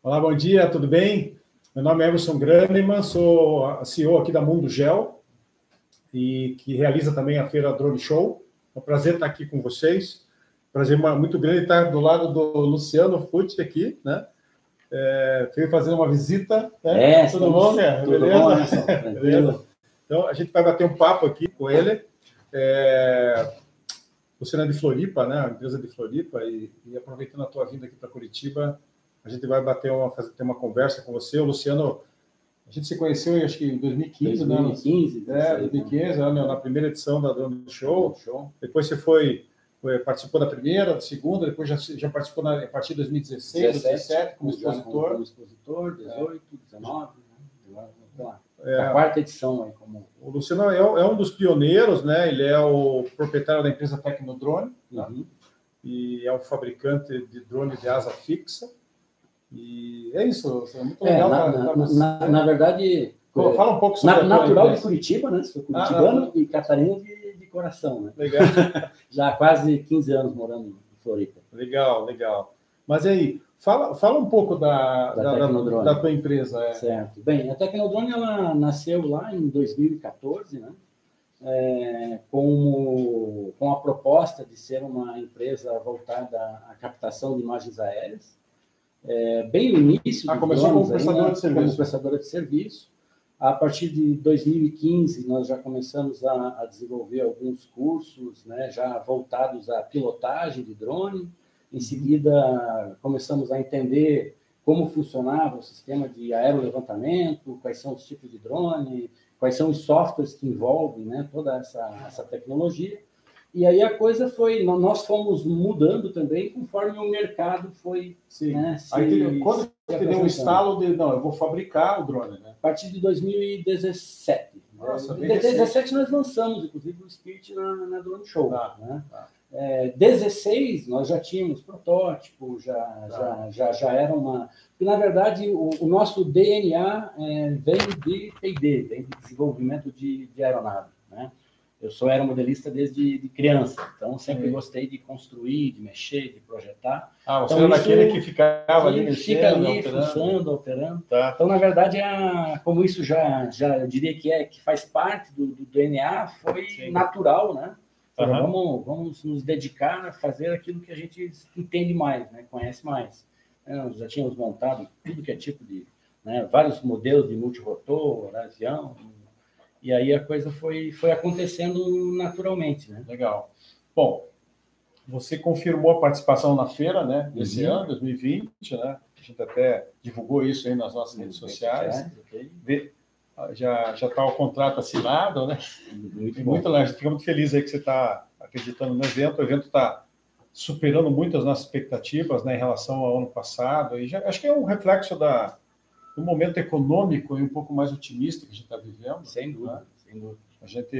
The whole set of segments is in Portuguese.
Olá, bom dia, tudo bem? Meu nome é Emerson Graneman, sou CEO aqui da Mundo Gel e que realiza também a feira Drone Show. É um prazer estar aqui com vocês. Prazer muito grande estar do lado do Luciano Fucci aqui, né? É, veio fazer uma visita. Né? É, tudo estamos, bom, né? Tudo Beleza? bom, Beleza? Então, a gente vai bater um papo aqui com ele. É, Luciano é de Floripa, né? A empresa de Floripa, e, e aproveitando a tua vinda aqui para Curitiba, a gente vai bater uma, fazer, ter uma conversa com você. O Luciano, a gente se conheceu, acho que em 2015, 2015, né? É, 2015, né? na primeira edição da Drone Show. Show. Depois você foi, foi, participou da primeira, da segunda, depois já, já participou na, a partir de 2016, 17, 2017, como expositor. Como expositor, 18, 19, né? lá. É, a quarta edição aí como. O Luciano é, é, um dos pioneiros, né? Ele é o proprietário da empresa Tecnodrone, né? uhum. e é o fabricante de drone de asa fixa. E é isso, é muito é, legal. Na, na, na, na, verdade, fala um pouco sobre na, natural de Curitiba, né? Sou curitibano ah, e catarina de, de coração, né? Legal. Já há quase 15 anos morando em Floripa. Legal, legal. Mas aí, fala, fala um pouco da, da, da, da tua empresa. É. Certo. Bem, a Tecnodrone ela nasceu lá em 2014, né? É, com, com a proposta de ser uma empresa voltada à captação de imagens aéreas é, bem no início. Ah, começou como prestadora de serviço. Como prestadora de serviço. A partir de 2015, nós já começamos a, a desenvolver alguns cursos, né, já voltados à pilotagem de drone. Em uhum. seguida, começamos a entender como funcionava o sistema de aerolevantamento, quais são os tipos de drone, quais são os softwares que envolvem né, toda essa, essa tecnologia. E aí a coisa foi, nós fomos mudando também conforme o mercado foi. Sim. Né, se, aí, quando você deu um estalo de, não, eu vou fabricar o drone, né? A partir de 2017. Nossa, em 2017 nós lançamos, inclusive, o Spirit na, na Drone Show. Ah, né? Ah. É, 16 nós já tínhamos protótipo, já, ah. já, já, já era uma. Porque, na verdade, o, o nosso DNA é, vem de PD, vem de desenvolvimento de, de aeronave. Né? Eu sou aeromodelista desde de criança, então sempre Sim. gostei de construir, de mexer, de projetar. Ah, você então, era daquele que ficava ali mexendo, fica ali, operando. operando. Tá. Então, na verdade, a, como isso já, já eu diria que é que faz parte do, do DNA, foi Sim. natural, né? Uhum. Vamos, vamos nos dedicar a fazer aquilo que a gente entende mais, né? conhece mais. É, nós já tínhamos montado tudo que é tipo de, né? vários modelos de multirotor, avião, e aí a coisa foi, foi acontecendo naturalmente, né? Legal. Bom, você confirmou a participação na feira, né? Desse uhum. ano, 2020, né? A gente até divulgou isso aí nas nossas redes sociais. okay. Já já está o contrato assinado, né? Muito, muito a gente fica muito feliz aí que você está acreditando no evento. O evento está superando muito as nossas expectativas, né? Em relação ao ano passado. E já, acho que é um reflexo da no momento econômico e um pouco mais otimista que a gente está vivendo. Sem dúvida, né? sem dúvida. A gente...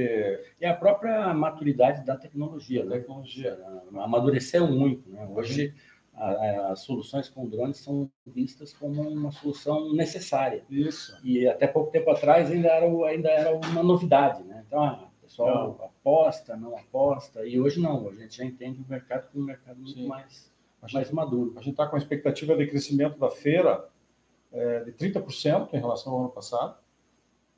E a própria maturidade da tecnologia. Né? tecnologia. Amadureceu muito. Né? Hoje, as soluções com drones são vistas como uma solução necessária. Isso. E até pouco tempo atrás ainda era, ainda era uma novidade. Né? Então, ah, o pessoal não. aposta, não aposta. E hoje não. A gente já entende o mercado como um mercado muito mais, mais maduro. A gente está com a expectativa de crescimento da feira é, de 30% em relação ao ano passado.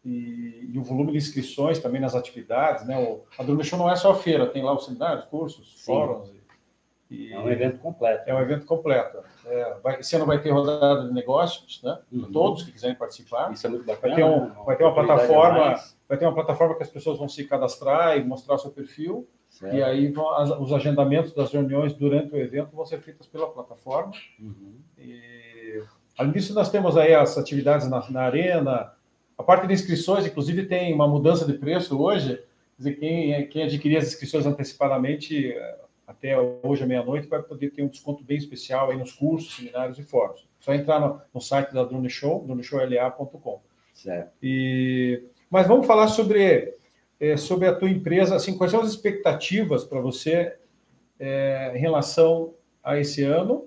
E, e, o volume de inscrições também nas atividades, né? O, a Drone Show não é só a feira, tem lá os seminários, cursos, Sim. fóruns. E, e, é um evento completo. É um evento completo. É, vai, esse ano vai ter rodada de negócios, né? Uhum. Todos que quiserem participar. Isso é muito bacana. Vai ter, um, né? vai ter uma plataforma, vai ter uma plataforma que as pessoas vão se cadastrar e mostrar seu perfil. Certo. E aí vão, as, os agendamentos das reuniões durante o evento vão ser feitos pela plataforma. Uhum. E Além disso, nós temos aí as atividades na, na arena, a parte de inscrições, inclusive, tem uma mudança de preço hoje. Quer dizer, quem, quem adquirir as inscrições antecipadamente eh, até hoje à meia-noite vai poder ter um desconto bem especial aí nos cursos, seminários e fóruns. Só entrar no, no site da Drone Show, droneshowla.com. Certo. E, mas vamos falar sobre, é, sobre a tua empresa, assim, quais são as expectativas para você é, em relação a esse ano?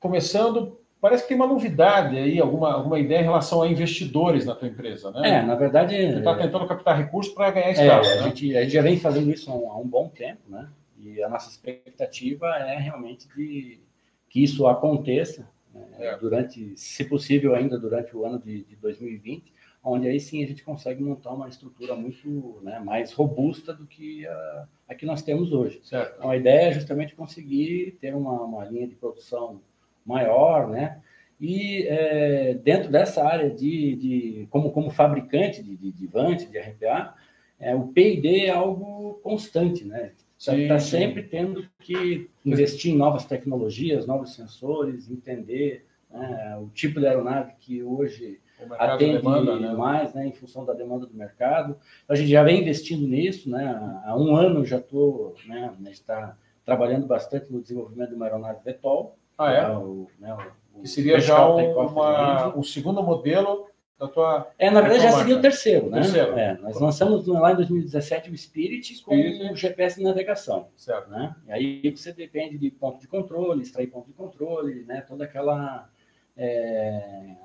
Começando Parece que tem uma novidade aí, alguma, alguma ideia em relação a investidores na tua empresa, né? É, na verdade. Você está tentando captar recursos para ganhar escala. É, a, né? gente, a gente já vem fazendo isso há um, há um, bom tempo, né? E a nossa expectativa é realmente de que isso aconteça. Né? é. durante, se possível, ainda durante o ano de, de 2020, onde aí sim a gente consegue montar uma estrutura muito né, mais robusta do que a, a, que nós temos hoje. Certo. Então, a ideia é justamente conseguir ter uma, uma linha de produção maior, né? E é, dentro dessa área de, de como, como fabricante de, de, de Vante, de RPA, é, o P&D é algo constante, né? Está sempre tendo que investir em novas tecnologias, novos sensores, entender né, o tipo de aeronave que hoje atende demanda, né? mais, né, em função da demanda do mercado. A gente já vem investindo nisso, né? Há um ano já estou, né, está trabalhando bastante no desenvolvimento de uma aeronave VTOL. Ah, é? é o, né, o, que seria já uma, o segundo modelo da tua. É, na verdade, já seria o terceiro, né? Terceiro. É, nós lançamos lá em 2017 o Spirit, Spirit. com o GPS de navegação. Certo. Né? E aí você depende de ponto de controle, extrair ponto de controle, né? Toda aquela. É,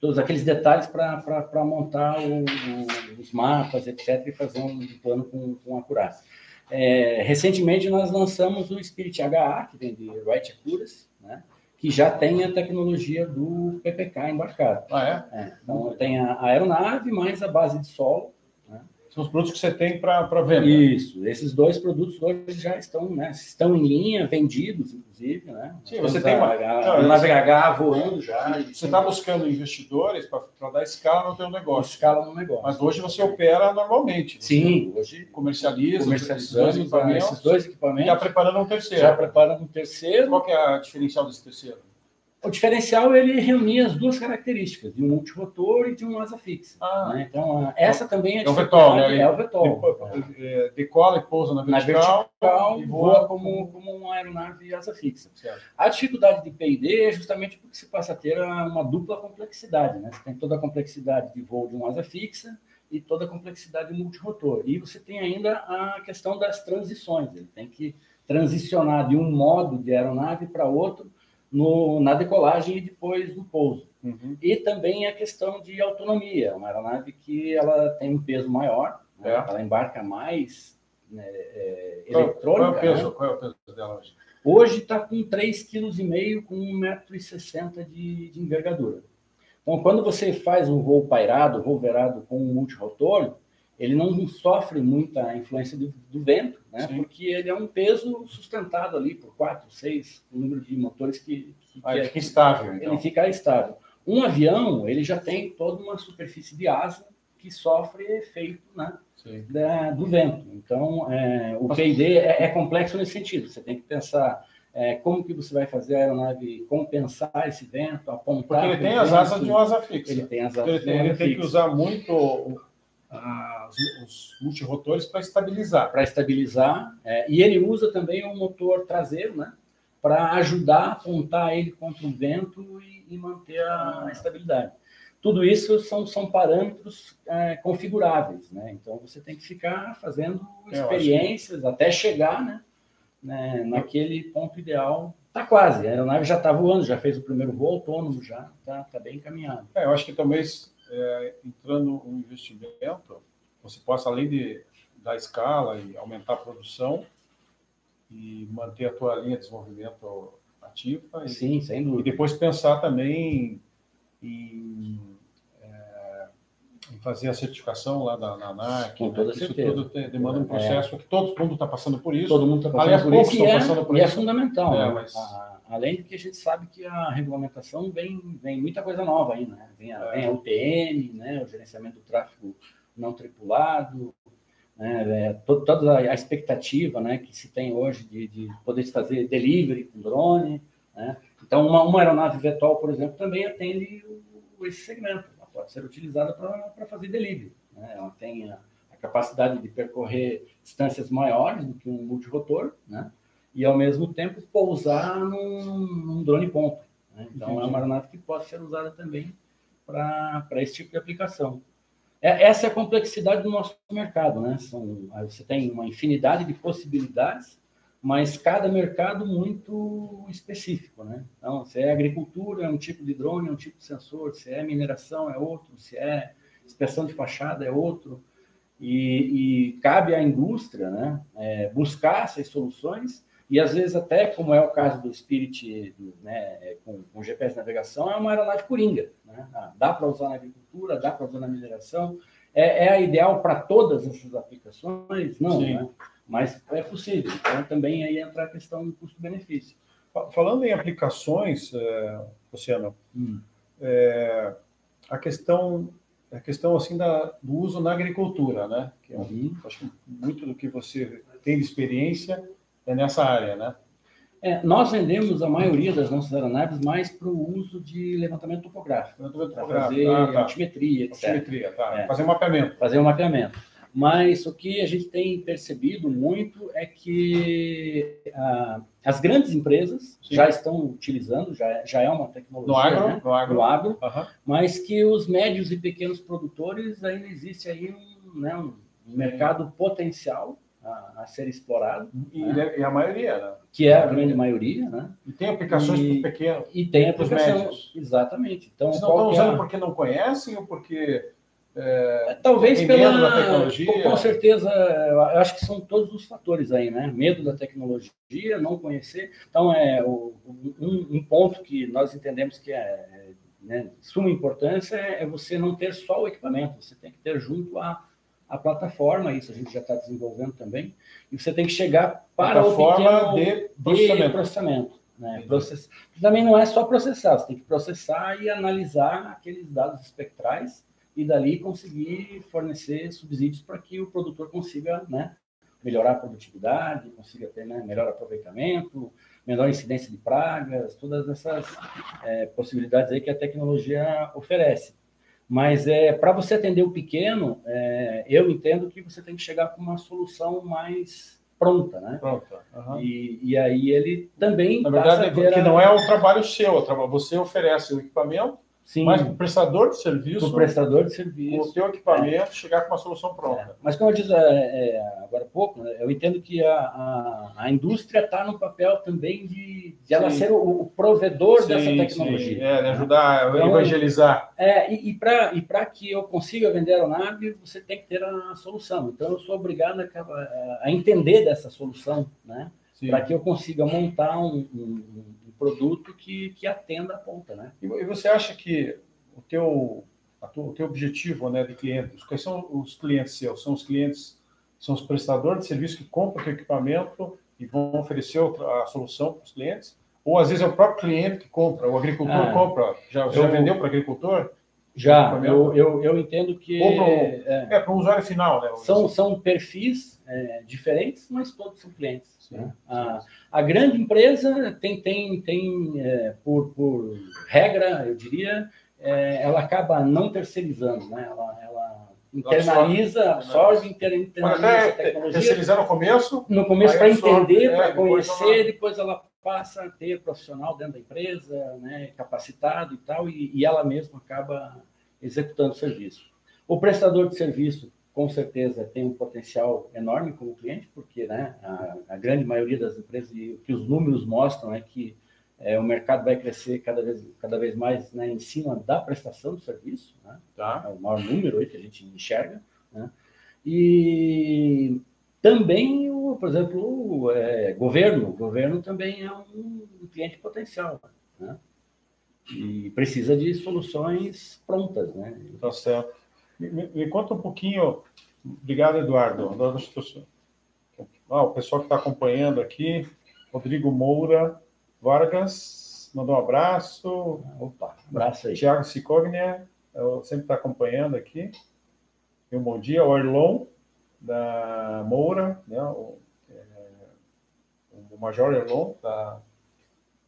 todos aqueles detalhes para montar o, o, os mapas, etc., e fazer um plano com, com acurácia. É, recentemente nós lançamos o Spirit HA, que vem de Right Accuracy, né? que já tem a tecnologia do PPK embarcado. Ah, é? é então, tem a aeronave mais a base de solo, são os produtos que você tem para venda. Isso, esses dois produtos hoje já estão, né, estão em linha, vendidos, inclusive, né? Sim, você tem uma a, voando já. Você está buscando investidores para dar escala no teu negócio. Escala no negócio. Mas hoje você opera normalmente. Sim, hoje comercializa, comercializa esses dois equipamentos. Está preparando um terceiro. Já preparando um terceiro. Qual que é a diferencial desse terceiro? O diferencial ele reunia as duas características, de um multirotor e de um asa fixa. Ah. Né? Então, essa também é, é o VTOL, né? É o VTOL. É, decola e pousa na vertical, na vertical e voa como, como uma aeronave asa fixa. Certo. A dificuldade de P&D é justamente porque você passa a ter uma dupla complexidade. Né? Você tem toda a complexidade de voo de um asa fixa e toda a complexidade de multirotor. E você tem ainda a questão das transições. Ele tem que transicionar de um modo de aeronave para outro no, na decolagem e depois no pouso. Uhum. E também a questão de autonomia, uma aeronave que ela tem um peso maior, né? é. né? ela embarca mais né, é, eletrônica. Qual é, o peso, né? qual é o peso dela hoje? Hoje está com 3,5 kg com 1,60m de, de envergadura. Então, quando você faz um voo pairado, voo verado com um multirotor, ele não sofre muita influência do, do vento, né? porque ele é um peso sustentado ali por quatro, seis, o número de motores que, que, ah, que fica estável. Então. Ele fica estável. Um avião, ele já tem toda uma superfície de asa que sofre efeito né, da, do vento. Então, é, o P&D é, é, complexo nesse sentido. Você tem que pensar é, como que você vai fazer a aeronave compensar esse vento, apontar... Porque ele tem as asas de uma asa fixa. Ele tem as asas ele tem, ele tem que usar muito as, os multirotores para estabilizar. Para estabilizar. É, e ele usa também um motor traseiro, né? Para ajudar a apontar ele contra o vento e, e manter a, a, estabilidade. Tudo isso são, são parâmetros é, configuráveis, né? Então você tem que ficar fazendo é, experiências que... até chegar, né? né naquele ponto ideal Está quase, a aeronave já está voando, já fez o primeiro voo autônomo, já está tá bem encaminhado. É, eu acho que talvez é, entrando um investimento, você possa, além de dar escala e aumentar a produção, e manter a tua linha de desenvolvimento ativa. Sim, e, sem dúvida. E depois pensar também em, é, em fazer a certificação lá da, na ANAC. Com né? toda isso certeza. tudo tem, demanda um é. processo é. que todo mundo está passando por isso. Todo mundo está passando Aliás, por isso. E, é, passando por e é isso. é fundamental. É, né? mas... a, Além de que a gente sabe que a regulamentação vem, vem muita coisa nova aí, né? Vem a, vem a UTM, né? o gerenciamento do tráfego não tripulado, né? É, toda a expectativa né, que se tem hoje de, de poder fazer delivery com drone. Né? Então, uma, uma aeronave VTOL, por exemplo, também atende o, esse segmento. Ela pode ser utilizada para fazer delivery. Né? Ela tem a, a, capacidade de percorrer distâncias maiores do que um multirotor, né? E, ao mesmo tempo, pousar num, num drone ponto. Né? Então, Entendi. é uma aeronave que pode ser usada também para esse tipo de aplicação. É, essa é a complexidade do nosso mercado. Né? São, você tem uma infinidade de possibilidades, mas cada mercado muito específico. Né? Então, se é agricultura, é um tipo de drone, é um tipo de sensor, se é mineração, é outro, se é inspeção de fachada, é outro. E, e cabe à indústria né, é, buscar essas soluções E às vezes até, como é o caso do Spirit né, com, com GPS navegação, é uma aeronave coringa. Né? Ah, dá para usar na agricultura, dá para usar na mineração. É, é a ideal para todas essas aplicações? Não, né? mas é possível. Então também aí entra a questão do custo-benefício. Falando em aplicações, é, Luciano, hum. é, a questão a questão assim da, do uso na agricultura, né? Que é, uhum. acho que muito do que você tem de experiência é nessa área, né? É, nós vendemos a maioria das nossas aeronaves mais para o uso de levantamento topográfico, levantamento topográfico. fazer ah, tá. altimetria, etc. Altimetria, tá. É. Fazer um mapeamento. Fazer um mapeamento. Mas o que a gente tem percebido muito é que ah, as grandes empresas Sim. já estão utilizando, já, já é uma tecnologia no agro, né? no agro, no agro uhum. mas que os médios e pequenos produtores ainda existe aí um, né, um mercado potencial a, a, ser explorado. E, né? e, a maioria, né? Que é a grande maioria, né? E tem aplicações para pequenos. E tem aplicações. Exatamente. Então, Vocês não estão usando é? porque não conhecem ou porque é, Talvez pela tecnologia. Com, certeza, eu acho que são todos os fatores aí, né? Medo da tecnologia, não conhecer. Então, é um, um ponto que nós entendemos que é né, suma importância é, é você não ter só o equipamento, você tem que ter junto a, a plataforma, isso a gente já está desenvolvendo também, e você tem que chegar para o pequeno de processamento. De processamento né? Process... Também não é só processar, você tem que processar e analisar aqueles dados espectrais e dali conseguir fornecer subsídios para que o produtor consiga né, melhorar a produtividade, consiga ter né, melhor aproveitamento, menor incidência de pragas, todas essas é, possibilidades aí que a tecnologia oferece. Mas é para você atender o pequeno, é, eu entendo que você tem que chegar com uma solução mais pronta, né? Pronta. Uhum. E, e aí ele também. Na verdade, que a... não é o trabalho seu, você oferece o equipamento Sim. Mas o prestador de serviço. O prestador de serviço. O teu equipamento é. chegar com uma solução pronta. É. Mas como eu disse é, é, agora há pouco, né, eu entendo que a, a, a indústria está no papel também de, de ela ser o, o provedor sim, dessa tecnologia. Sim. É, de ajudar a então, evangelizar. É, e, e para que eu consiga vender a aeronave, você tem que ter a solução. Então eu sou obrigado a, a entender dessa solução, né? Para que eu consiga montar um, um produto que, que atenda a ponta, né? E, você acha que o teu, o teu objetivo né, de clientes, quais são os clientes seus? São os clientes, são os prestadores de serviço que compram o teu equipamento e vão oferecer a solução para os clientes? Ou às vezes é o próprio cliente que compra, o agricultor ah, compra, já, eu, já vendeu para agricultor? Já, eu, eu, eu entendo que. Ou para é, é, o usuário final, né? São, são perfis é, diferentes, mas todos são clientes. Né? A, a, grande empresa tem, tem, tem é, por, por regra, eu diria, é, ela acaba não terceirizando, né? ela, ela internaliza, absorve, internaliza a tecnologia. Terceirizar no começo? No começo para entender, é, para conhecer, depois ela passa a ter profissional dentro da empresa, né, capacitado e tal, e, e ela mesma acaba executando serviço. O prestador de serviço com certeza tem um potencial enorme como cliente, porque né, a, a grande maioria das empresas, e o que os números mostram é que é, o mercado vai crescer cada vez, cada vez mais né, em cima da prestação do serviço, né? tá. é o maior número aí que a gente enxerga. Né? E também, o, por exemplo, o é, governo. O governo também é um, um cliente potencial. Né? E precisa de soluções prontas. Né? Tá certo. Me, me, conta um pouquinho. Obrigado, Eduardo. Ah, o pessoal que está acompanhando aqui, Rodrigo Moura Vargas, mandou um abraço. Opa, abraço aí. Tiago Cicognia, sempre está acompanhando aqui. E um bom dia. O Erlon, da Moura, né? o, é, o Major Erlon, da,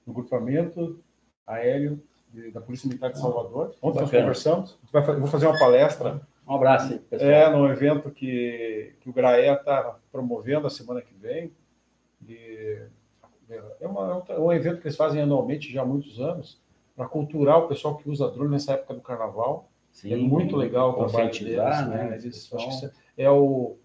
do grupamento aéreo de, da Polícia Militar de Salvador. Ontem nós conversamos. Vai, vou fazer uma palestra. Um abraço aí, pessoal. É, num evento que, que o GRAE está promovendo a semana que vem. De, é, uma, é um evento que eles fazem anualmente já há muitos anos, para culturar o pessoal que usa drone nessa época do carnaval. Sim, é muito legal o trabalho deles. Né? Eles, acho que é, o,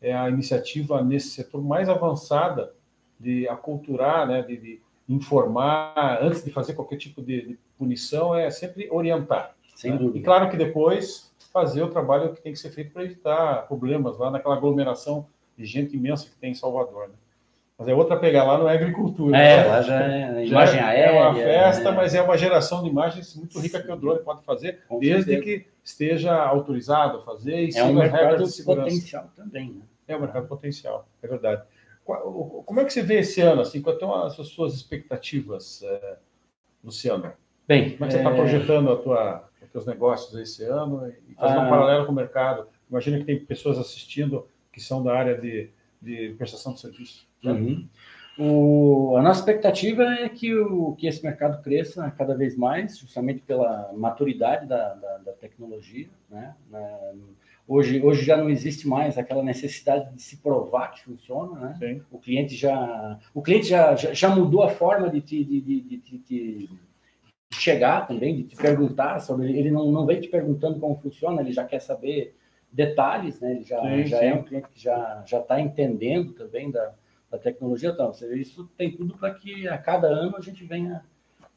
é a iniciativa nesse setor mais avançada de aculturar, né, de, de informar, antes de fazer qualquer tipo de, de punição, é sempre orientar. Sem né? dúvida. E claro que depois fazer o trabalho que tem que ser feito para evitar problemas lá naquela aglomeração de gente imensa que tem em Salvador. Né? Mas é outra pegar lá não é agricultura. É, né? lá já é imagem já aérea. É uma festa, é... mas é uma geração de imagens muito rica que o drone pode fazer, Com desde certeza. que esteja autorizado a fazer e é um mercado potencial também. Né? É um mercado potencial, é verdade. Como é que você vê esse ano? Assim, quais são as suas expectativas, é, Luciano? Bem, como é que você está é... projetando a tua, os teus negócios esse ano e fazendo ah... um paralelo com o mercado? Imagina que tem pessoas assistindo que são da área de, de prestação de serviço. Uhum. O, a nossa expectativa é que, o, que esse mercado cresça cada vez mais, justamente pela maturidade da, da, da tecnologia. Né? Hoje, hoje já não existe mais aquela necessidade de se provar que funciona. Né? O cliente já o cliente já, já, já mudou a forma de te, de, de, de, de, chegar também, de te perguntar sobre. Ele não, não vem te perguntando como funciona, ele já quer saber detalhes, né? ele já, sim, já é sim. é um cliente que já está entendendo também da da tecnologia. Ou seja, isso tem tudo para que a cada ano a gente venha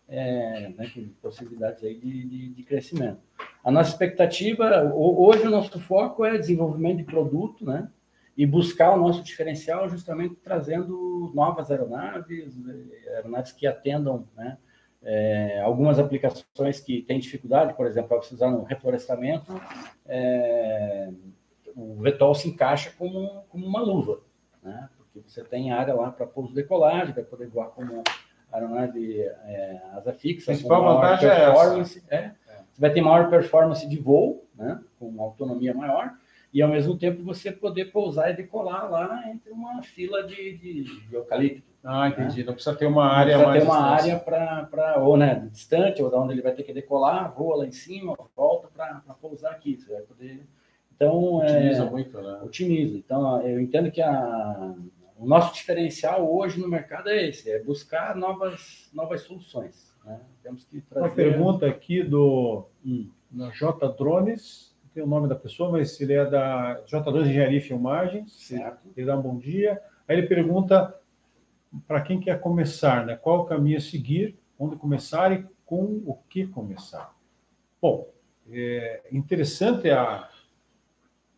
é, né, com possibilidades aí de, de, de, crescimento. A nossa expectativa, hoje o nosso foco é desenvolvimento de produto, né? E buscar o nosso diferencial justamente trazendo novas aeronaves, é, aeronaves que atendam, né? É, algumas aplicações que têm dificuldade, por exemplo, para precisar no reflorestamento, é, o VTOL se encaixa como, como uma luva, né? porque você tem área lá para pouso decolagem, vai poder voar como aeronave é, asa fixa. A principal vantagem é, essa. É, Você vai ter maior performance de voo, né, com uma autonomia maior, e ao mesmo tempo você poder pousar e decolar lá entre uma fila de, de, de eucalipto. Ah, entendi. Né? Não precisa ter uma área Não precisa mais. ter uma área para, ou né, distante, ou da onde ele vai ter que decolar, voa lá em cima, volta para pousar aqui. Você vai poder. Então, otimiza é, muito, né? Otimiza. Então, eu entendo que a, o nosso diferencial hoje no mercado é esse, é buscar novas, novas soluções. Né? Temos que trazer... Uma pergunta aqui do hum. J Drones, não tem o nome da pessoa, mas ele é da J Drones Engenharia e Filmagens. Certo. Ele dá um bom dia. Aí ele pergunta para quem quer começar, né? Qual o caminho a seguir, onde começar e com o que começar. Bom, é interessante a,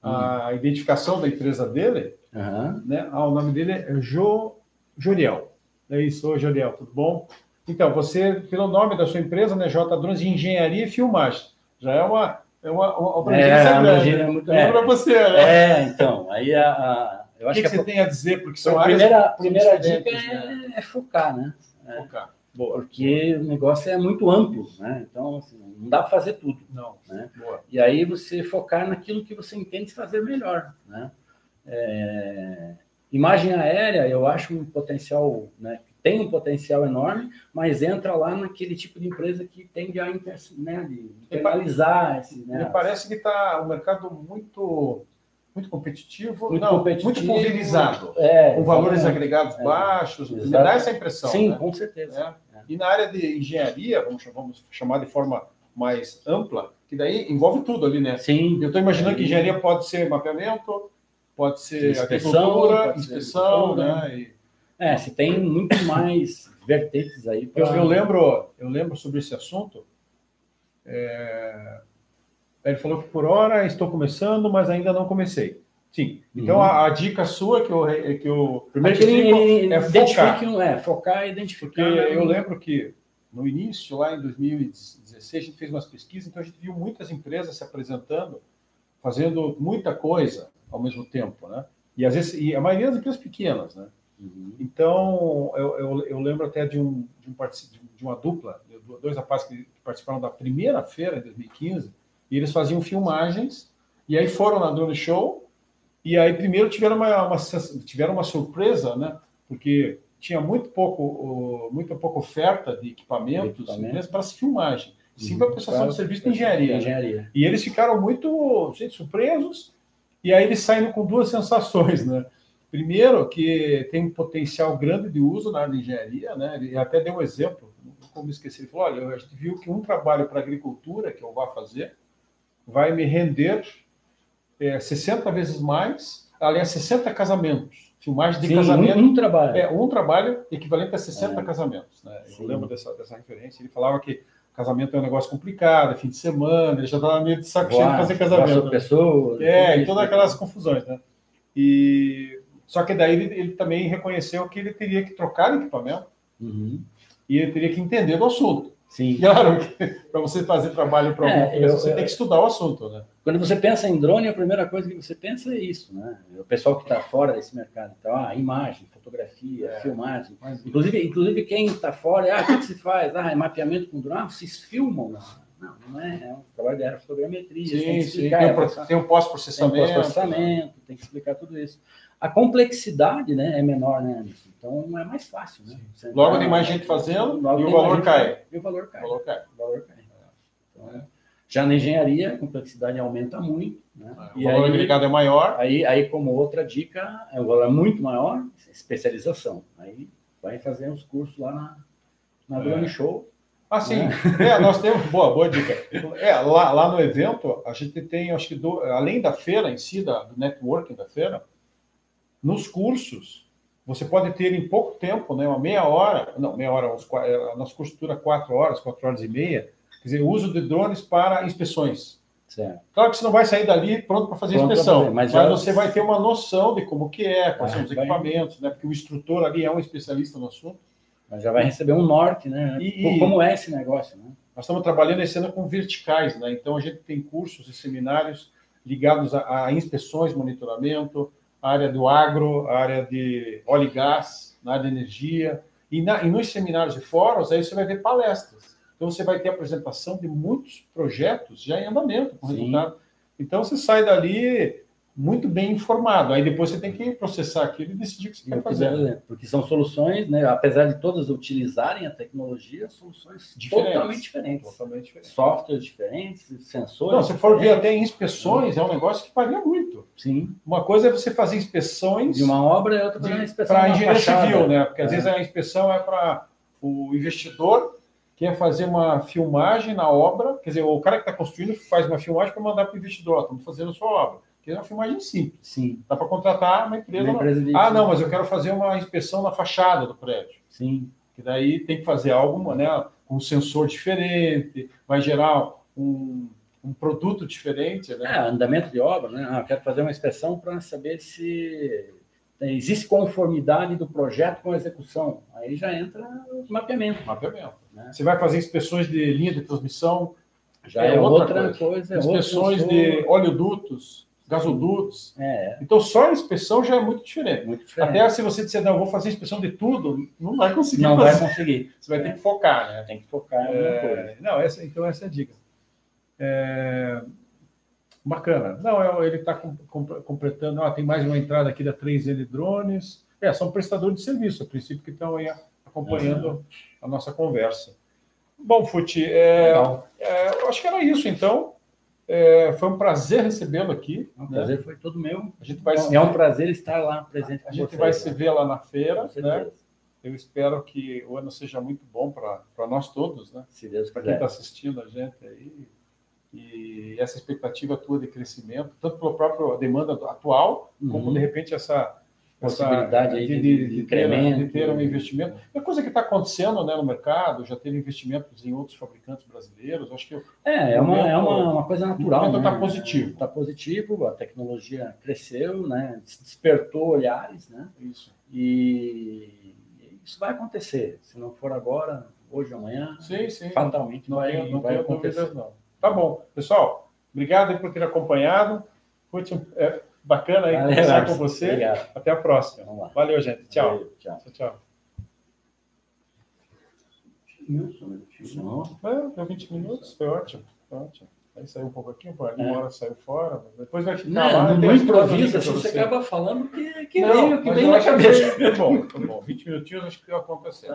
a hum. identificação da empresa dele, Uhum. Né? Ah, o nome dele é jo, Joriel. É isso, oi Joriel, tudo bom? Então, você, pelo nome da sua empresa, né, J Drones de Engenharia e Filmagem, já é uma, é uma, uma abrangência é, grande. É muito, é, para você, né? É, então, aí a, a eu acho o que, que, que você tem a dizer? Porque são a primeira, primeira dica né? é, é, focar, né? É, focar. Boa, porque boa. o negócio é muito amplo, né? Então, assim, não dá para fazer tudo. Não. Né? E aí você focar naquilo que você entende fazer melhor, né? É, imagem aérea, eu acho um potencial, né, tem um potencial enorme, mas entra lá naquele tipo de empresa que tende a né, internalizar esse. Né, Me parece que está um mercado muito muito competitivo, muito, não, competitivo, muito pulverizado, é, com valores agregados é, baixos, me dá essa impressão. Sim, né? com certeza. É. E na área de engenharia, vamos, vamos chamar de forma mais ampla, que daí envolve tudo ali, né? Sim. Eu estou imaginando que engenharia pode ser mapeamento, pode ser inspeção, pode inspeção, ser né? E... É, se tem muito mais vertentes aí. Pra... Eu, eu, lembro, eu lembro sobre esse assunto. É... Ele falou que por hora estou começando, mas ainda não comecei. Sim. Então uhum. a, a, dica sua que eu que eu primeiro que ele, é focar, é focar e identificar. Porque eu lembro que no início lá em 2016 a gente fez umas pesquisas, então a gente viu muitas empresas se apresentando, fazendo muita coisa ao mesmo tempo, né? E às vezes e a maioria das empresas pequenas, né? Uhum. Então eu, eu, eu, lembro até de um, de, um, de uma dupla, dois rapazes que participaram da primeira feira em 2015 e eles faziam filmagens e aí foram na Drone Show e aí primeiro tiveram uma, uma tiveram uma surpresa, né? Porque tinha muito pouco muito pouca oferta de equipamentos Equipamento. para filmagem, sim uhum. para prestação de serviço de engenharia. engenharia. Né? E eles ficaram muito gente, surpresos e aí eles saem com duas sensações, né? Primeiro, que tem um potencial grande de uso na área de engenharia, né? Ele até deu um exemplo, como esqueci, ele falou: olha, a gente viu que um trabalho para agricultura que eu vá fazer vai me render é, 60 vezes mais, aliás, 60 casamentos. Filmagem de Sim, casamento. Um, um, trabalho. É, um trabalho equivalente a 60 é. casamentos. Né? Eu lembro dessa, dessa referência. Ele falava que casamento é um negócio complicado, é fim de semana, ele já estava meio de saco cheio de fazer casamento. Né? Pessoa, é, e todas aquelas confusões, né? E Só que daí ele, ele, também reconheceu que ele teria que trocar o equipamento uhum. e ele teria que entender do assunto. Sim. Claro que para você fazer trabalho para é, você tem que estudar o assunto, né? Quando você pensa em drone, a primeira coisa que você pensa é isso, né? O pessoal que está fora desse mercado, então, ah, imagem, fotografia, é. filmagem. Mas, inclusive, inclusive quem está fora, ah, o que, que se faz? Ah, é mapeamento com drone, ah, vocês filmam? Não, não é, é um trabalho de aerofotogrametria. Sim, tem, sim, tem, tem um pós-processamento. Tem um pós-processamento, tem que explicar tudo isso. A complexidade né, é menor, né, Anderson? Então é mais fácil, né? Logo tem mais gente fazendo e o valor cai. E o valor cai. O valor cai. O valor cai. Então, já na engenharia, a complexidade aumenta muito. Né? É, o valor aí, agregado é maior. Aí, aí, como outra dica, o valor é muito maior, especialização. Aí vai fazer uns cursos lá na, na Drone é. Show. Ah, sim. É. é, nós temos. Boa, boa dica. É, lá, lá no evento, a gente tem, acho que, do, além da feira em si, da, do networking da feira, nos cursos, você pode ter em pouco tempo, né, uma meia hora, não, meia hora, os, é, nosso curso dura quatro horas, quatro horas e meia, quer dizer, o uso de drones para inspeções. Certo. Claro que você não vai sair dali pronto para fazer pronto inspeção, fazer, mas, mas você vai ter uma noção de como que é, quais ah, são os equipamentos, né? Porque o instrutor ali é um especialista no assunto. Mas já vai receber um norte, né? E, como é esse negócio, né? Nós estamos trabalhando esse ano com verticais, né? Então a gente tem cursos e seminários ligados a, a inspeções, monitoramento, área do agro, área de óleo e gás, na área de energia. E, na, e nos seminários e fóruns, aí você vai ver palestras. Então, você vai ter apresentação de muitos projetos já em andamento, com Sim. resultado. Então, você sai dali muito bem informado. Aí depois você tem que processar aquilo e decidir o que você quer fazer. Porque são soluções, né, apesar de todas utilizarem a tecnologia, soluções diferentes, totalmente diferentes. Totalmente diferentes. Softwares diferentes, sensores. Não, se for ver até inspeções, é um negócio que varia muito. Sim. Uma coisa é você fazer inspeções. De uma obra e outra para inspeção. Para engenharia civil, né? Porque às é. vezes a inspeção é para o investidor quer fazer uma filmagem na obra, quer dizer, o cara que está construindo faz uma filmagem para mandar para o investidor, estamos fazendo a sua obra que é uma filmagem simples. Sim. Dá para contratar uma empresa. Uma empresa de... Ah, não, mas eu quero fazer uma inspeção na fachada do prédio. Sim. Que daí tem que fazer algo, né, com um sensor diferente, vai gerar um, um produto diferente. Né? É, andamento de obra, né? Ah, eu quero fazer uma inspeção para saber se existe conformidade do projeto com a execução. Aí já entra o mapeamento. Mapeamento. Né? Você vai fazer inspeções de linha de transmissão. Já é, é outra, outra, coisa. coisa inspeções de oleodutos gasodutos. É. Então, só a inspeção já é muito diferente. muito diferente. Até se você disser, não, eu vou fazer inspeção de tudo, não vai conseguir. Não fazer. vai conseguir. Você vai é. ter que focar, né? Tem que focar em alguma é... coisa. Não, essa, então essa é a dica. É... Bacana. Não, ele está completando. Ah, tem mais uma entrada aqui da 3L Drones. É, são prestadores de serviço, a princípio, que estão aí acompanhando uhum. a nossa conversa. Bom, Futi, é, é, eu acho que era isso, então. É, foi um prazer recebê-lo aqui. O né? prazer foi todo meu. A gente vai é, se... é um prazer estar lá presente. A gente vai se ver lá na feira. Né? Eu espero que o ano seja muito bom para nós todos, né? Se Deus Para quem está assistindo a gente aí. E essa expectativa tua de crescimento, tanto pela própria demanda atual, uhum. como de repente essa possibilidade de, de, de, ter, de, ter, um investimento. É coisa que está acontecendo né, no mercado, já teve investimentos em outros fabricantes brasileiros. Acho que é, é, uma, é uma, uma coisa natural. Está né? positivo. Está positivo, a tecnologia cresceu, né, despertou olhares, né? Isso. E isso vai acontecer. Se não for agora, hoje, amanhã, sim, sim. fatalmente não, vai, não vai acontecer. Dúvidas, não. Tá bom. Pessoal, obrigado por ter acompanhado. Curte, é, Bacana aí Valeu, conversar com você. Obrigado. Até a próxima. Valeu, gente. Tchau. Valeu, tchau. tchau, tchau. Não. É, deu 20 minutos, foi ótimo. Foi ótimo. Aí saiu um pouco aqui, uma é. hora saiu fora, depois vai ficar não, lá. Não improvisa, assim, você